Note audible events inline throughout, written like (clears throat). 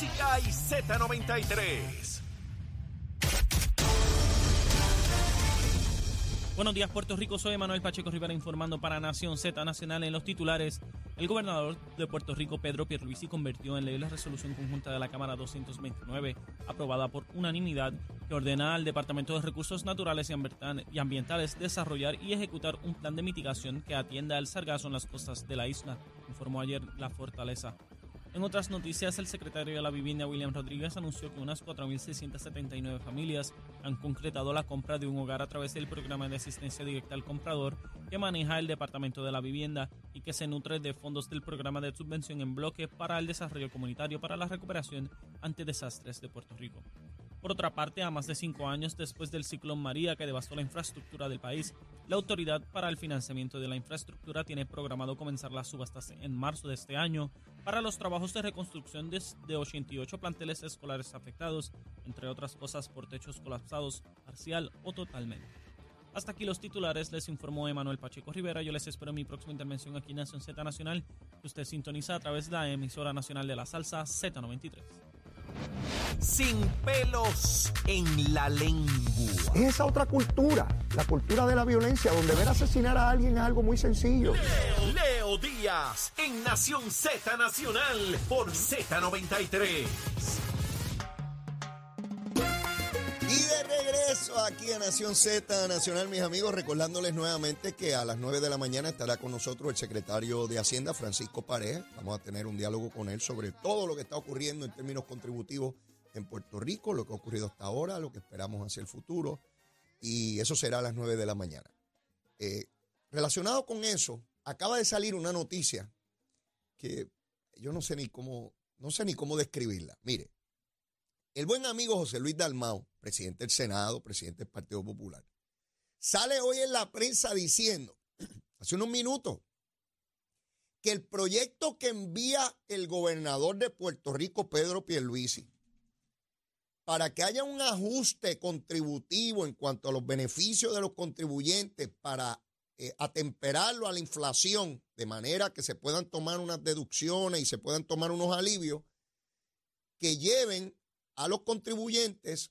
música y Z93. Buenos días, Puerto Rico. Soy Manuel Pacheco Rivera informando para Nación Z Nacional en los titulares. El gobernador de Puerto Rico, Pedro Pierluisi, convirtió en ley la resolución conjunta de la Cámara 229, aprobada por unanimidad, que ordena al Departamento de Recursos Naturales y Ambientales desarrollar y ejecutar un plan de mitigación que atienda al sargazo en las costas de la isla, informó ayer la Fortaleza. En otras noticias, el secretario de la Vivienda, William Rodríguez, anunció que unas 4.679 familias han concretado la compra de un hogar a través del programa de asistencia directa al comprador que maneja el Departamento de la Vivienda y que se nutre de fondos del programa de subvención en bloque para el desarrollo comunitario para la recuperación ante desastres de Puerto Rico. Por otra parte, a más de cinco años después del ciclón María que devastó la infraestructura del país, la Autoridad para el Financiamiento de la Infraestructura tiene programado comenzar las subastas en marzo de este año para los trabajos de reconstrucción de, 88 planteles escolares afectados, entre otras cosas por techos colapsados parcial o totalmente. Hasta aquí los titulares, les informó Emanuel Pacheco Rivera. Yo les espero en mi próxima intervención aquí en Nación Z Nacional, que usted sintoniza a través de la emisora nacional de la salsa Z93 sin pelos en la lengua. Es esa otra cultura, la cultura de la violencia, donde ver asesinar a alguien es algo muy sencillo. Leo, Leo Díaz, en Nación Z Nacional, por Z93. Y de regreso aquí a Nación Z Nacional, mis amigos, recordándoles nuevamente que a las 9 de la mañana estará con nosotros el secretario de Hacienda, Francisco Pareja. Vamos a tener un diálogo con él sobre todo lo que está ocurriendo en términos contributivos en Puerto Rico, lo que ha ocurrido hasta ahora, lo que esperamos hacia el futuro, y eso será a las 9 de la mañana. Eh, relacionado con eso, acaba de salir una noticia que yo no sé ni cómo, no sé ni cómo describirla. Mire, el buen amigo José Luis Dalmau, presidente del Senado, presidente del Partido Popular, sale hoy en la prensa diciendo, (clears throat) hace unos minutos, que el proyecto que envía el gobernador de Puerto Rico, Pedro Pierluisi, para que haya un ajuste contributivo en cuanto a los beneficios de los contribuyentes para eh, atemperarlo a la inflación, de manera que se puedan tomar unas deducciones y se puedan tomar unos alivios que lleven a los contribuyentes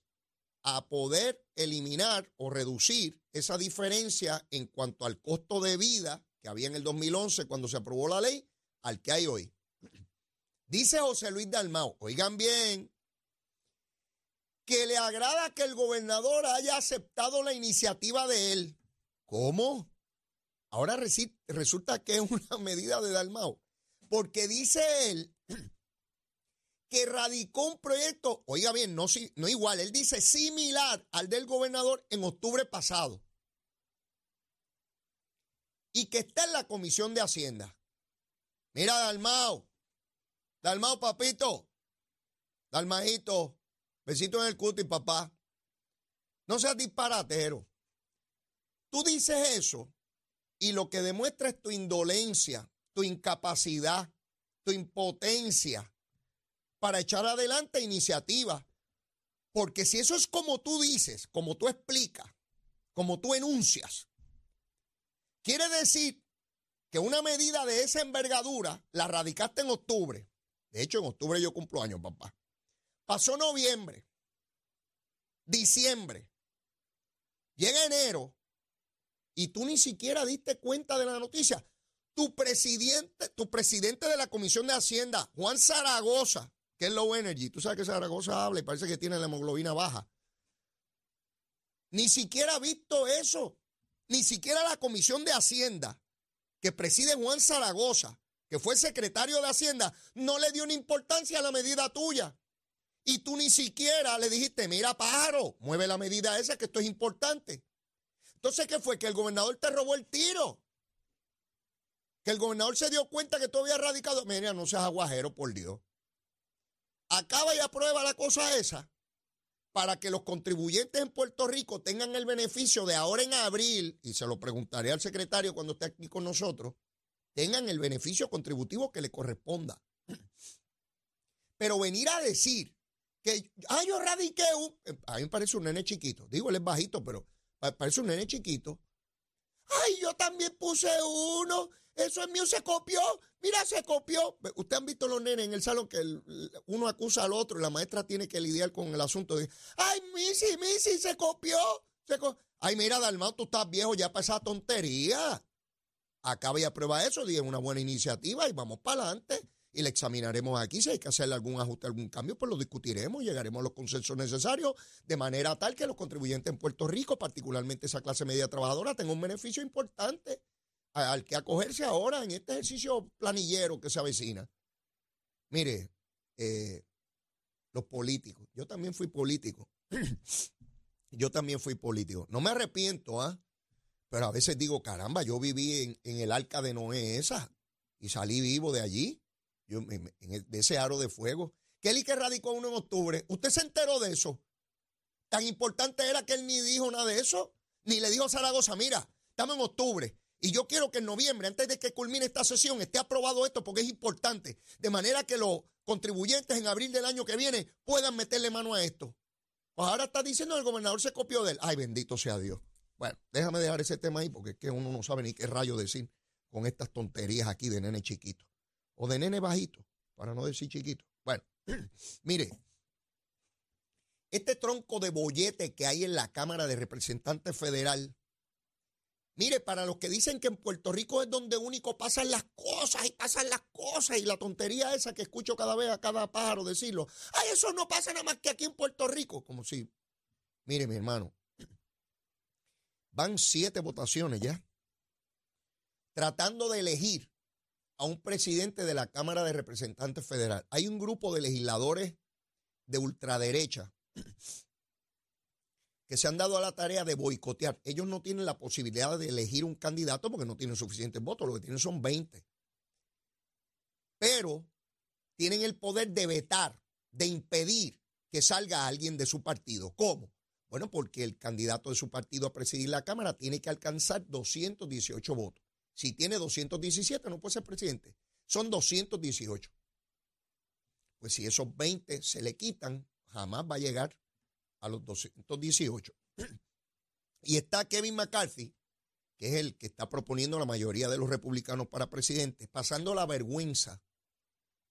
a poder eliminar o reducir esa diferencia en cuanto al costo de vida que había en el 2011 cuando se aprobó la ley al que hay hoy. Dice José Luis Dalmao, oigan bien, que le agrada que el gobernador haya aceptado la iniciativa de él. ¿Cómo? Ahora resulta que es una (laughs) medida de Dalmao. Porque dice él (clears throat) que radicó un proyecto, oiga bien, no, no igual, él dice similar al del gobernador en octubre pasado. Y que está en la Comisión de Hacienda. Mira, Dalmao, Dalmao, papito, Dalmajito, Besito en el cuti, papá. No seas disparatero. Tú dices eso y lo que demuestra es tu indolencia, tu incapacidad, tu impotencia para echar adelante iniciativas. Porque si eso es como tú dices, como tú explicas, como tú enuncias, quiere decir que una medida de esa envergadura la radicaste en octubre. De hecho, en octubre yo cumplo años, papá. Pasó noviembre, diciembre, llega enero y tú ni siquiera diste cuenta de la noticia. Tu presidente, tu presidente de la Comisión de Hacienda, Juan Zaragoza, que es Low Energy, tú sabes que Zaragoza habla y parece que tiene la hemoglobina baja. Ni siquiera ha visto eso. Ni siquiera la Comisión de Hacienda, que preside Juan Zaragoza, que fue secretario de Hacienda, no le dio una importancia a la medida tuya. Y tú ni siquiera le dijiste, mira, pájaro, mueve la medida esa, que esto es importante. Entonces, ¿qué fue? Que el gobernador te robó el tiro. Que el gobernador se dio cuenta que tú habías radicado. Mira, no seas aguajero, por Dios. Acaba y aprueba la cosa esa para que los contribuyentes en Puerto Rico tengan el beneficio de ahora en abril, y se lo preguntaré al secretario cuando esté aquí con nosotros, tengan el beneficio contributivo que le corresponda. Pero venir a decir que, ah, yo radiqué un, a mí me parece un nene chiquito, digo, él es bajito, pero parece un nene chiquito. Ay, yo también puse uno eso es mío, se copió, mira, se copió. Ustedes han visto los nenes en el salón que uno acusa al otro y la maestra tiene que lidiar con el asunto de, ay, Missy, Missy, se copió. ay, mira, Dalmau, tú estás viejo ya para esa tontería. Acaba y aprueba eso, dije, una buena iniciativa y vamos para adelante y le examinaremos aquí. Si hay que hacerle algún ajuste, algún cambio, pues lo discutiremos, llegaremos a los consensos necesarios de manera tal que los contribuyentes en Puerto Rico, particularmente esa clase media trabajadora, tengan un beneficio importante al que acogerse ahora en este ejercicio planillero que se avecina. Mire, eh, los políticos, yo también fui político. (clears throat) yo también fui político. No me arrepiento, ¿ah? Pero a veces digo, caramba, yo viví en el arca de Noé esa y salí vivo de allí yo, de ese aro de fuego. Kelly que radicó uno en octubre. ¿Usted se enteró de eso? Tan importante era que él ni dijo nada de eso, ni le dijo a Zaragoza, mira, estamos en octubre y yo quiero que en noviembre, antes de que culmine esta sesión, esté aprobado esto porque es importante, de manera que los contribuyentes en abril del año que viene puedan meterle mano a esto. Pues ahora está diciendo el gobernador se copió de él. Ay, bendito sea Dios. Bueno, déjame dejar ese tema ahí porque es que uno no sabe ni qué rayo decir con estas tonterías aquí de nene chiquito o de nene bajito, para no decir chiquito. Bueno, (clears throat) mire, este tronco de bollete que hay en la Cámara de Representantes Federal, mire, para los que dicen que en Puerto Rico es donde único pasan las cosas y pasan las cosas y la tontería esa que escucho cada vez a cada pájaro decirlo, ay, eso no pasa nada más que aquí en Puerto Rico, como si, mire mi hermano, (clears throat) van siete votaciones ya, tratando de elegir a un presidente de la Cámara de Representantes Federal. Hay un grupo de legisladores de ultraderecha (sniffs) que se han dado a la tarea de boicotear. Ellos no tienen la posibilidad de elegir un candidato porque no tienen suficientes votos, lo que tienen son 20. Pero tienen el poder de vetar, de impedir que salga alguien de su partido. ¿Cómo? Bueno, porque el candidato de su partido a presidir la Cámara tiene que alcanzar 218 votos. Si tiene 217, no puede ser presidente. Son 218. Pues si esos 20 se le quitan, jamás va a llegar a los 218. (clears throat) Y está Kevin McCarthy, que es el que está proponiendo la mayoría de los republicanos para presidente, pasando la vergüenza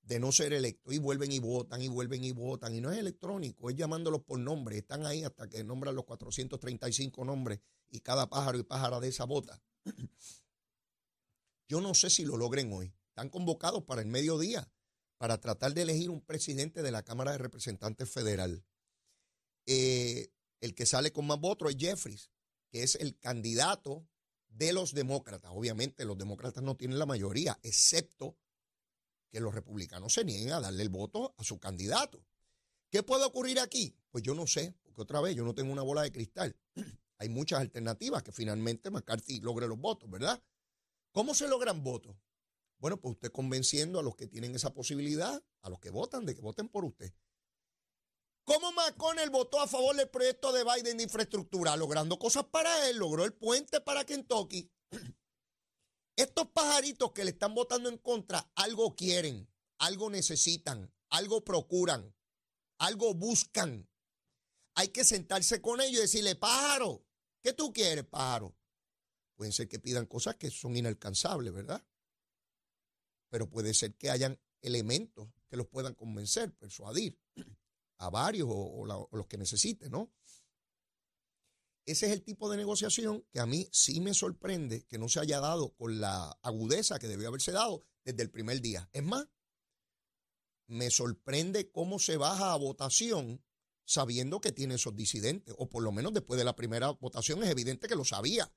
de no ser electo. Y vuelven y votan, y vuelven y votan. Y no es electrónico, es llamándolos por nombre. Están ahí hasta que nombran los 435 nombres y cada pájaro y pájara de esa bota. (clears throat) Yo no sé si lo logren hoy. Están convocados para el mediodía para tratar de elegir un presidente de la Cámara de Representantes Federal. Eh, el que sale con más votos es Jeffries, que es el candidato de los demócratas. Obviamente los demócratas no tienen la mayoría, excepto que los republicanos se nieguen a darle el voto a su candidato. ¿Qué puede ocurrir aquí? Pues yo no sé, porque otra vez yo no tengo una bola de cristal. (clears throat) Hay muchas alternativas que finalmente McCarthy logre los votos, ¿verdad? ¿Cómo se logran votos? Bueno, pues usted convenciendo a los que tienen esa posibilidad, a los que votan, de que voten por usted. ¿Cómo McConnell votó a favor del proyecto de Biden de infraestructura? Logrando cosas para él, logró el puente para Kentucky. (clears throat) Estos pajaritos que le están votando en contra, algo quieren, algo necesitan, algo procuran, algo buscan. Hay que sentarse con ellos y decirle, pájaro, ¿qué tú quieres, pájaro? Pueden ser que pidan cosas que son inalcanzables, ¿verdad? Pero puede ser que hayan elementos que los puedan convencer, persuadir a varios o, los que necesiten, ¿no? Ese es el tipo de negociación que a mí sí me sorprende que no se haya dado con la agudeza que debió haberse dado desde el primer día. Es más, me sorprende cómo se baja a votación sabiendo que tiene esos disidentes, o por lo menos después de la primera votación es evidente que lo sabía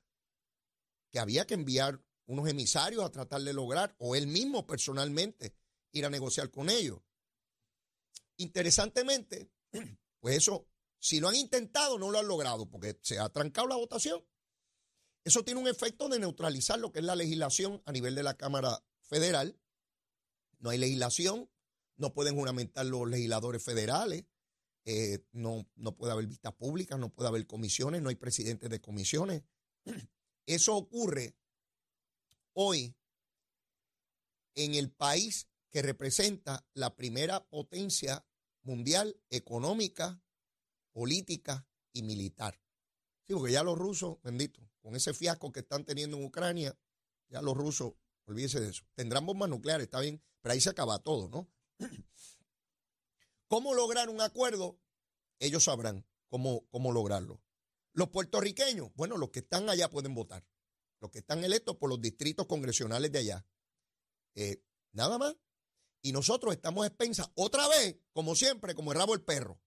que había que enviar unos emisarios a tratar de lograr, o él mismo personalmente ir a negociar con ellos. Interesantemente, (clears throat) pues eso, si lo han intentado, no lo han logrado, porque se ha trancado la votación. Eso tiene un efecto de neutralizar lo que es la legislación a nivel de la Cámara Federal. No hay legislación, no pueden juramentar los legisladores federales, eh, no, no puede haber vistas públicas, no puede haber comisiones, no hay presidentes de comisiones. (clears throat) Eso ocurre hoy en el país que representa la primera potencia mundial económica, política y militar. Sí, porque ya los rusos, bendito, con ese fiasco que están teniendo en Ucrania, ya los rusos Olvídese de eso. Tendrán bombas nucleares, está bien, pero ahí se acaba todo, ¿no? (clears throat) ¿Cómo lograr un acuerdo? Ellos sabrán cómo, cómo lograrlo. Los puertorriqueños, bueno, los que están allá pueden votar. Los que están electos por los distritos congresionales de allá. Eh, nada más. Y nosotros estamos expensas otra vez, como siempre, como el rabo del perro,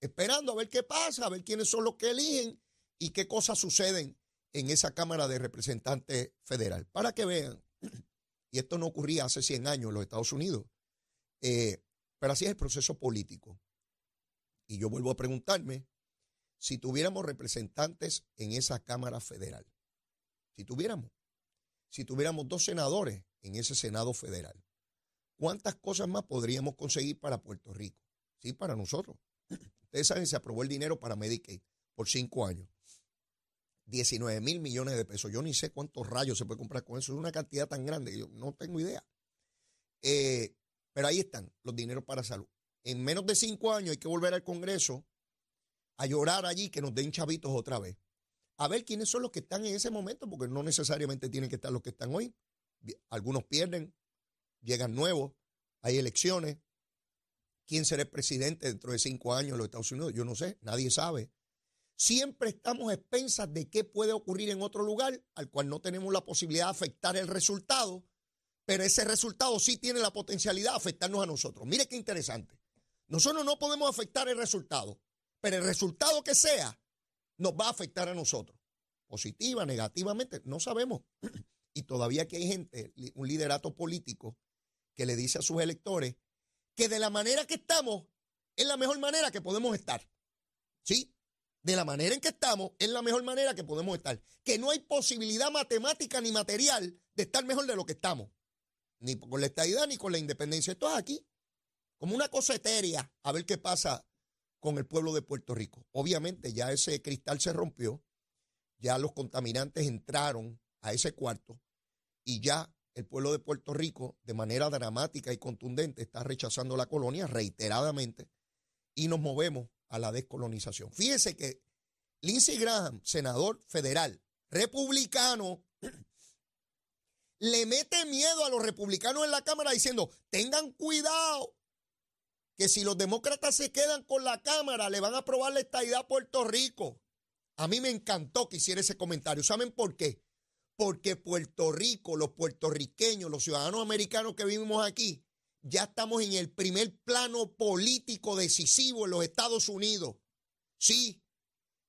esperando a ver qué pasa, a ver quiénes son los que eligen y qué cosas suceden en esa Cámara de Representantes Federal. Para que vean, (clears throat) y esto no ocurría hace 100 años en los Estados Unidos, eh, pero así es el proceso político. Y yo vuelvo a preguntarme, si tuviéramos representantes en esa Cámara Federal, si tuviéramos, si tuviéramos dos senadores en ese Senado Federal, ¿cuántas cosas más podríamos conseguir para Puerto Rico? Sí, para nosotros. (clears throat) Ustedes saben, se aprobó el dinero para Medicaid por cinco años. 19 mil millones de pesos. Yo ni sé cuántos rayos se puede comprar con eso. Es una cantidad tan grande. Yo no tengo idea. Eh, pero ahí están los dineros para salud. En menos de cinco años hay que volver al Congreso a llorar allí que nos den chavitos otra vez. A ver quiénes son los que están en ese momento, porque no necesariamente tienen que estar los que están hoy. Algunos pierden, llegan nuevos, hay elecciones. ¿Quién será el presidente dentro de cinco años en los Estados Unidos? Yo no sé, nadie sabe. Siempre estamos expensas de qué puede ocurrir en otro lugar al cual no tenemos la posibilidad de afectar el resultado, pero ese resultado sí tiene la potencialidad de afectarnos a nosotros. Mire qué interesante. Nosotros no podemos afectar el resultado, pero el resultado que sea nos va a afectar a nosotros. Positiva, negativamente, no sabemos. (clears throat) Y todavía que hay gente, un liderato político, que le dice a sus electores que de la manera que estamos es la mejor manera que podemos estar. ¿Sí? de la manera en que estamos, es la mejor manera que podemos estar. Que no hay posibilidad matemática ni material de estar mejor de lo que estamos. Ni con la estadidad ni con la independencia. Esto es aquí, como una cosa etérea, a ver qué pasa con el pueblo de Puerto Rico. Obviamente ya ese cristal se rompió, ya los contaminantes entraron a ese cuarto y ya el pueblo de Puerto Rico, de manera dramática y contundente, está rechazando la colonia reiteradamente y nos movemos a la descolonización. Fíjese que Lindsey Graham, senador federal, republicano, (clears throat) le mete miedo a los republicanos en la Cámara diciendo, tengan cuidado, que si los demócratas se quedan con la Cámara, le van a aprobar la estadidad a Puerto Rico. A mí me encantó que hiciera ese comentario. ¿Saben por qué? Porque Puerto Rico, los puertorriqueños, los ciudadanos americanos que vivimos aquí, ya estamos en el primer plano político decisivo en los Estados Unidos. Sí,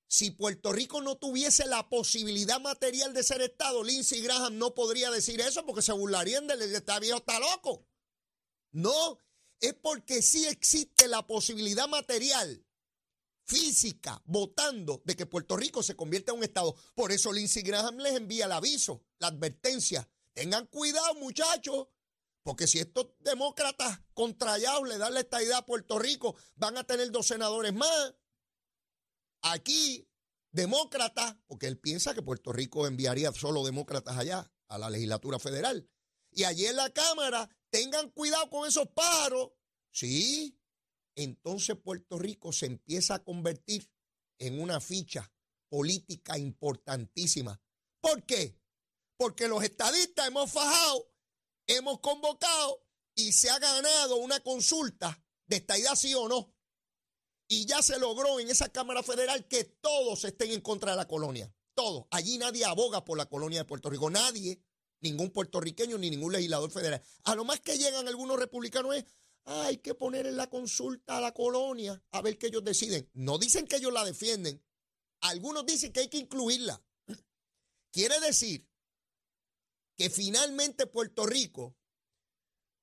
si Puerto Rico no tuviese la posibilidad material de ser Estado, Lindsey Graham no podría decir eso porque se burlarían de él, está viejo, está loco. No, es porque sí existe la posibilidad material, física, votando de que Puerto Rico se convierta en un Estado. Por eso Lindsey Graham les envía el aviso, la advertencia. Tengan cuidado, muchachos, porque si estos demócratas contrallados le dan la estadidad a Puerto Rico, van a tener dos senadores más. Aquí, demócratas, porque él piensa que Puerto Rico enviaría solo demócratas allá, a la legislatura federal. Y allí en la Cámara, tengan cuidado con esos pájaros. Sí, entonces Puerto Rico se empieza a convertir en una ficha política importantísima. ¿Por qué? Porque los estadistas hemos fajado hemos convocado y se ha ganado una consulta de esta idea sí o no. Y ya se logró en esa Cámara Federal que todos estén en contra de la colonia. Todos. Allí nadie aboga por la colonia de Puerto Rico. Nadie, ningún puertorriqueño ni ningún legislador federal. A lo más que llegan algunos republicanos es, hay que poner en la consulta a la colonia a ver qué ellos deciden. No dicen que ellos la defienden. Algunos dicen que hay que incluirla. (clears throat) Quiere decir que finalmente Puerto Rico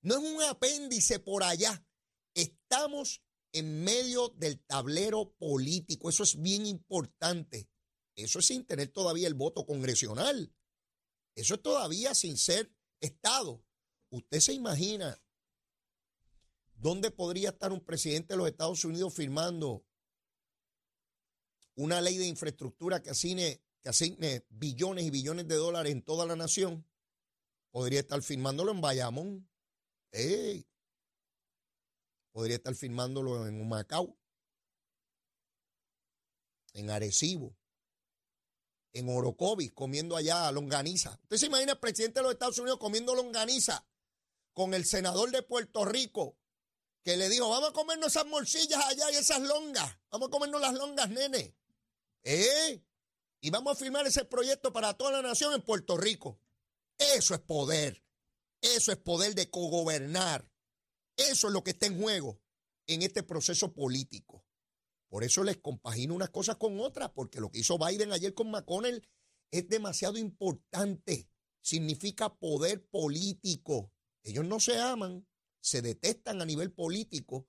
no es un apéndice por allá. Estamos en medio del tablero político. Eso es bien importante. Eso es sin tener todavía el voto congresional. Eso es todavía sin ser Estado. ¿Usted se imagina dónde podría estar un presidente de los Estados Unidos firmando una ley de infraestructura que asigne, que asigne billones y billones de dólares en toda la nación? Podría estar firmándolo en Bayamón. Podría estar firmándolo en Humacao. En Arecibo. En Orocovis, comiendo allá longaniza. ¿Usted se imagina el presidente de los Estados Unidos comiendo longaniza con el senador de Puerto Rico que le dijo, vamos a comernos esas morcillas allá y esas longas, vamos a comernos las longas, nene. ¿Eh? Y vamos a firmar ese proyecto para toda la nación en Puerto Rico. Eso es poder. Eso es poder de cogobernar. Eso es lo que está en juego en este proceso político. Por eso les compagino unas cosas con otras, porque lo que hizo Biden ayer con McConnell es demasiado importante. Significa poder político. Ellos no se aman, se detestan a nivel político,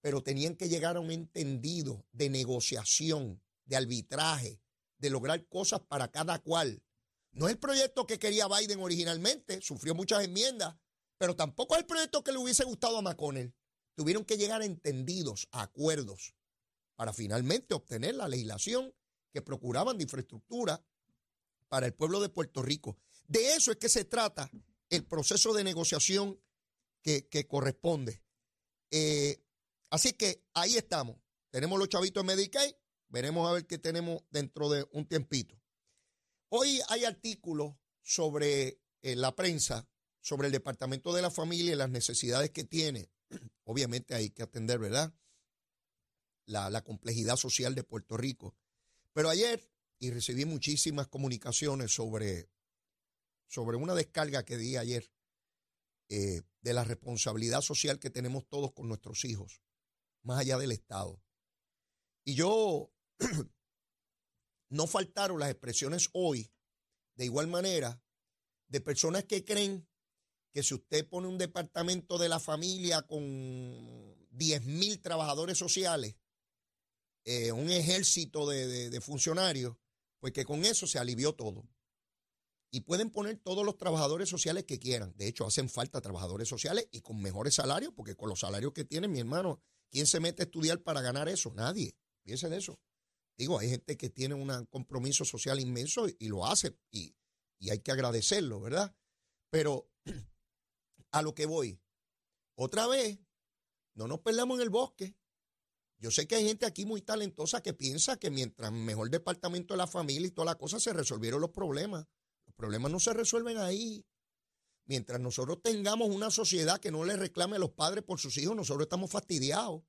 pero tenían que llegar a un entendido de negociación, de arbitraje, de lograr cosas para cada cual. No es el proyecto que quería Biden originalmente, sufrió muchas enmiendas, pero tampoco es el proyecto que le hubiese gustado a McConnell. Tuvieron que llegar a entendidos, a acuerdos, para finalmente obtener la legislación que procuraban de infraestructura para el pueblo de Puerto Rico. De eso es que se trata el proceso de negociación que, corresponde. Eh, así que ahí estamos. Tenemos los chavitos en Medicaid. Veremos a ver qué tenemos dentro de un tiempito. Hoy hay artículos sobre eh, la prensa, sobre el Departamento de la Familia y las necesidades que tiene. (clears throat) Obviamente hay que atender, ¿verdad? La, complejidad social de Puerto Rico. Pero ayer, y recibí muchísimas comunicaciones sobre, sobre una descarga que di ayer eh, de la responsabilidad social que tenemos todos con nuestros hijos, más allá del Estado. Y yo, (clears throat) no faltaron las expresiones hoy, de igual manera, de personas que creen que si usted pone un departamento de la familia con 10 mil trabajadores sociales, eh, un ejército de funcionarios, pues que con eso se alivió todo y pueden poner todos los trabajadores sociales que quieran. De hecho, hacen falta trabajadores sociales y con mejores salarios, porque con los salarios que tienen, mi hermano, ¿quién se mete a estudiar para ganar eso? Nadie. De eso. Digo, hay gente que tiene un compromiso social inmenso y, lo hace y, y hay que agradecerlo, ¿verdad? Pero (clears throat) a lo que voy, otra vez, no nos perdamos en el bosque. Yo sé que hay gente aquí muy talentosa que piensa que mientras mejor departamento de la familia y toda la cosa se resolvieron los problemas. Los problemas no se resuelven ahí. Mientras nosotros tengamos una sociedad que no le reclame a los padres por sus hijos, nosotros estamos fastidiados.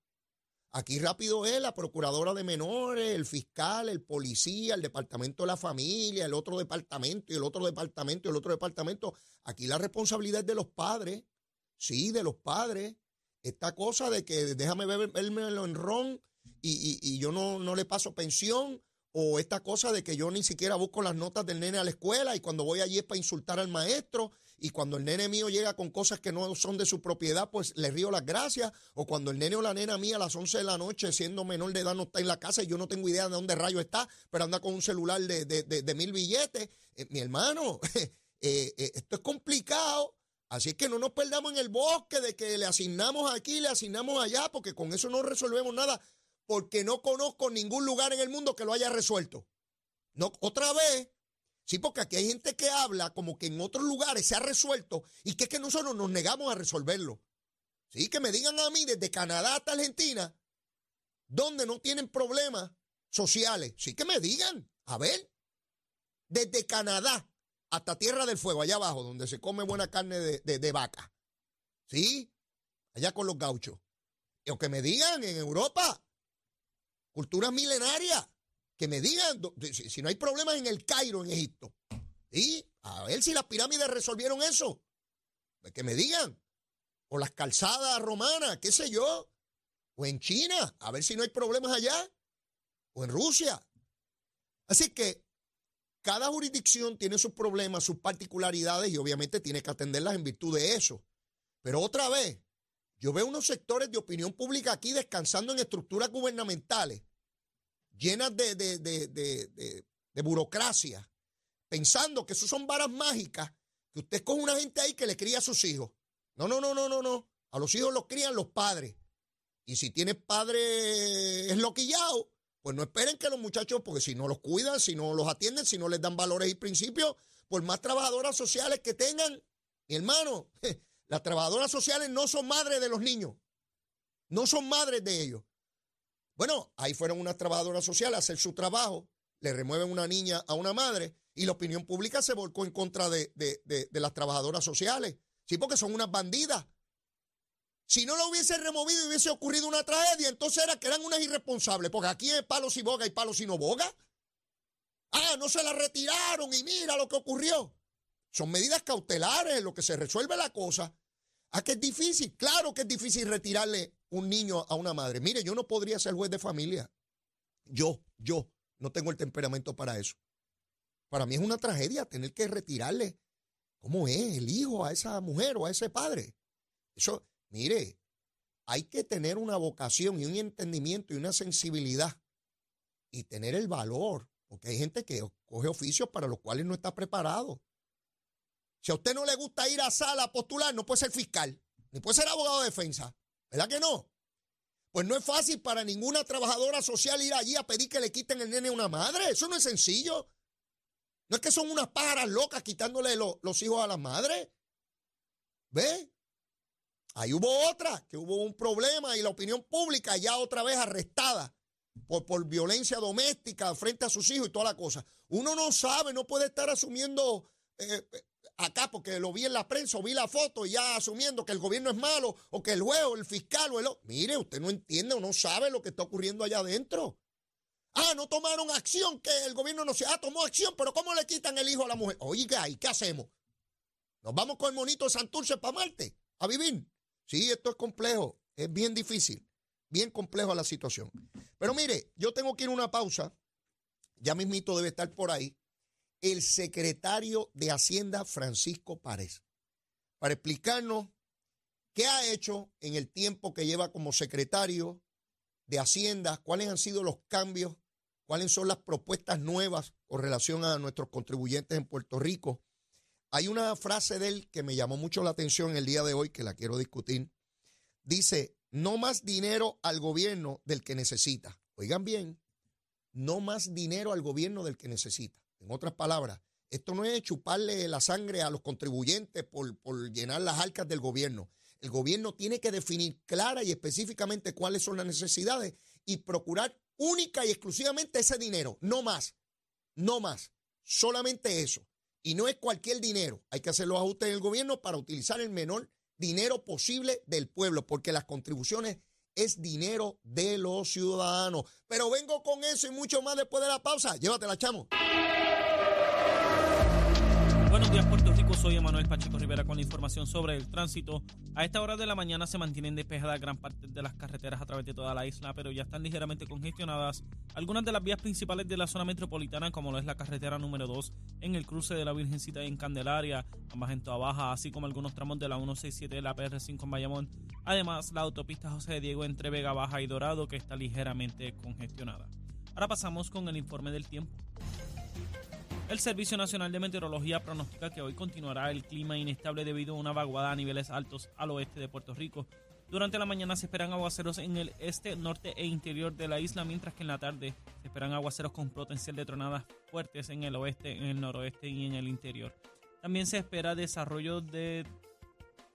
Aquí rápido es la procuradora de menores, el fiscal, el policía, el departamento de la familia, el otro departamento y el otro departamento y el otro departamento. Aquí la responsabilidad es de los padres. Sí, de los padres. Esta cosa de que déjame vermelo en ron y, y, yo no, no le paso pensión o esta cosa de que yo ni siquiera busco las notas del nene a la escuela y cuando voy allí es para insultar al maestro y cuando el nene mío llega con cosas que no son de su propiedad, pues le río las gracias, o cuando el nene o la nena mía a las 11 de la noche, siendo menor de edad, no está en la casa y yo no tengo idea de dónde rayo está, pero anda con un celular de, mil billetes, eh, mi hermano, (laughs) eh, eh, esto es complicado. Así es que no nos perdamos en el bosque de que le asignamos aquí, le asignamos allá, porque con eso no resolvemos nada porque no conozco ningún lugar en el mundo que lo haya resuelto. No, otra vez, sí, porque aquí hay gente que habla como que en otros lugares se ha resuelto y que es que nosotros nos negamos a resolverlo. Sí, que me digan a mí desde Canadá hasta Argentina, donde no tienen problemas sociales. Sí, que me digan, a ver, desde Canadá hasta Tierra del Fuego, allá abajo, donde se come buena carne de, de vaca. Sí, allá con los gauchos. O que me digan en Europa, culturas milenarias, que me digan si no hay problemas en el Cairo, en Egipto. Y a ver si las pirámides resolvieron eso. Pues que me digan. O las calzadas romanas, qué sé yo. O en China, a ver si no hay problemas allá. O en Rusia. Así que cada jurisdicción tiene sus problemas, sus particularidades y obviamente tiene que atenderlas en virtud de eso. Pero otra vez, yo veo unos sectores de opinión pública aquí descansando en estructuras gubernamentales llenas de, de, burocracia, pensando que eso son varas mágicas, que usted con una gente ahí que le cría a sus hijos. No, no, no, no, no, no. A los hijos los crían los padres. Y si tienes padre esloquillado, pues no esperen que los muchachos, porque si no los cuidan, si no los atienden, si no les dan valores y principios, por más trabajadoras sociales que tengan, mi hermano, (laughs) Las trabajadoras sociales no son madres de los niños. No son madres de ellos. Bueno, ahí fueron unas trabajadoras sociales a hacer su trabajo. le remueven una niña a una madre y la opinión pública se volcó en contra de, de, de, de las trabajadoras sociales. Sí, porque son unas bandidas. Si no lo hubiese removido y hubiese ocurrido una tragedia, entonces era que eran unas irresponsables, porque aquí es palos y boga y palos y no boga. Ah, no se la retiraron y mira lo que ocurrió. Son medidas cautelares en lo que se resuelve la cosa. ¿A qué es difícil? Claro que es difícil retirarle un niño a una madre. Mire, yo no podría ser juez de familia. Yo, yo, no tengo el temperamento para eso. Para mí es una tragedia tener que retirarle, ¿cómo es? El hijo a esa mujer o a ese padre. Eso, mire, hay que tener una vocación y un entendimiento y una sensibilidad y tener el valor, porque hay gente que coge oficios para los cuales no está preparado. Si a usted no le gusta ir a sala a postular, no puede ser fiscal, ni puede ser abogado de defensa. ¿Verdad que no? Pues no es fácil para ninguna trabajadora social ir allí a pedir que le quiten el nene a una madre. Eso no es sencillo. No es que son unas pájaras locas quitándole los hijos a las madres. ¿Ve? Ahí hubo otra, que hubo un problema y la opinión pública ya otra vez arrestada por, por violencia doméstica frente a sus hijos y toda la cosa. Uno no sabe, no puede estar asumiendo eh, acá porque lo vi en la prensa o vi la foto y ya asumiendo que el gobierno es malo o que el juez el fiscal o el... Mire, usted no entiende o no sabe lo que está ocurriendo allá adentro. Ah, no tomaron acción, que el gobierno no se... Ah, tomó acción, pero ¿cómo le quitan el hijo a la mujer? Oiga, ¿y qué hacemos? ¿Nos vamos con el monito de Santurce para Marte a vivir? Sí, esto es complejo, es bien difícil, bien complejo la situación. Pero mire, yo tengo que ir a una pausa, ya mismito debe estar por ahí el secretario de Hacienda, Francisco Párez, para explicarnos qué ha hecho en el tiempo que lleva como secretario de Hacienda, cuáles han sido los cambios, cuáles son las propuestas nuevas con relación a nuestros contribuyentes en Puerto Rico. Hay una frase de él que me llamó mucho la atención el día de hoy, que la quiero discutir. Dice, no más dinero al gobierno del que necesita. Oigan bien, no más dinero al gobierno del que necesita. En otras palabras, esto no es chuparle la sangre a los contribuyentes por, por llenar las arcas del gobierno. El gobierno tiene que definir clara y específicamente cuáles son las necesidades y procurar única y exclusivamente ese dinero, no más, no más, solamente eso. Y no es cualquier dinero, hay que hacer los ajustes en el gobierno para utilizar el menor dinero posible del pueblo, porque las contribuciones es dinero de los ciudadanos. Pero vengo con eso y mucho más después de la pausa. Llévatela, chamo. Buenos días, Rico. Soy Emanuel Pacheco Rivera con la información sobre el tránsito. A esta hora de la mañana se mantienen despejadas gran parte de las carreteras a través de toda la isla, pero ya están ligeramente congestionadas algunas de las vías principales de la zona metropolitana, como lo es la carretera número 2 en el cruce de la Virgencita en Candelaria, ambas en Toa Baja, así como algunos tramos de la 167 de la PR5 en Bayamón. Además, la autopista José de Diego entre Vega Baja y Dorado, que está ligeramente congestionada. Ahora pasamos con el informe del tiempo. El Servicio Nacional de Meteorología pronostica que hoy continuará el clima inestable debido a una vaguada a niveles altos al oeste de Puerto Rico. Durante la mañana se esperan aguaceros en el este, norte e interior de la isla, mientras que en la tarde se esperan aguaceros con potencial de tronadas fuertes en el oeste, en el noroeste y en el interior. También se espera desarrollo de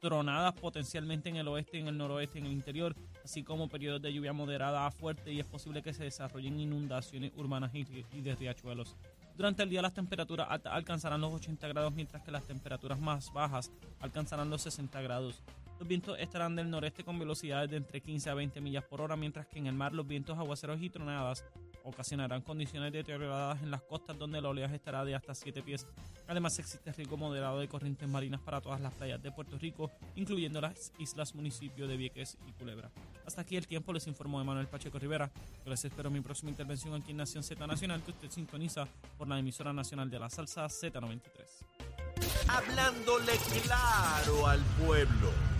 tronadas potencialmente en el oeste, en el noroeste, en el interior, así como periodos de lluvia moderada a fuerte y es posible que se desarrollen inundaciones urbanas y de riachuelos. Durante el día las temperaturas altas alcanzarán los 80 grados, mientras que las temperaturas más bajas alcanzarán los 60 grados. Los vientos estarán del noreste con velocidades de entre 15 a 20 millas por hora, mientras que en el mar los vientos aguaceros y tronadas ocasionarán condiciones deterioradas en las costas donde el oleaje estará de hasta 7 pies. Además existe riesgo moderado de corrientes marinas para todas las playas de Puerto Rico, incluyendo las islas municipios de Vieques y Culebra. Hasta aquí el tiempo, les informó Emanuel Pacheco Rivera. Yo les espero mi próxima intervención aquí en Nación Z Nacional, que usted sintoniza por la emisora nacional de la salsa Z93. Hablándole claro al pueblo.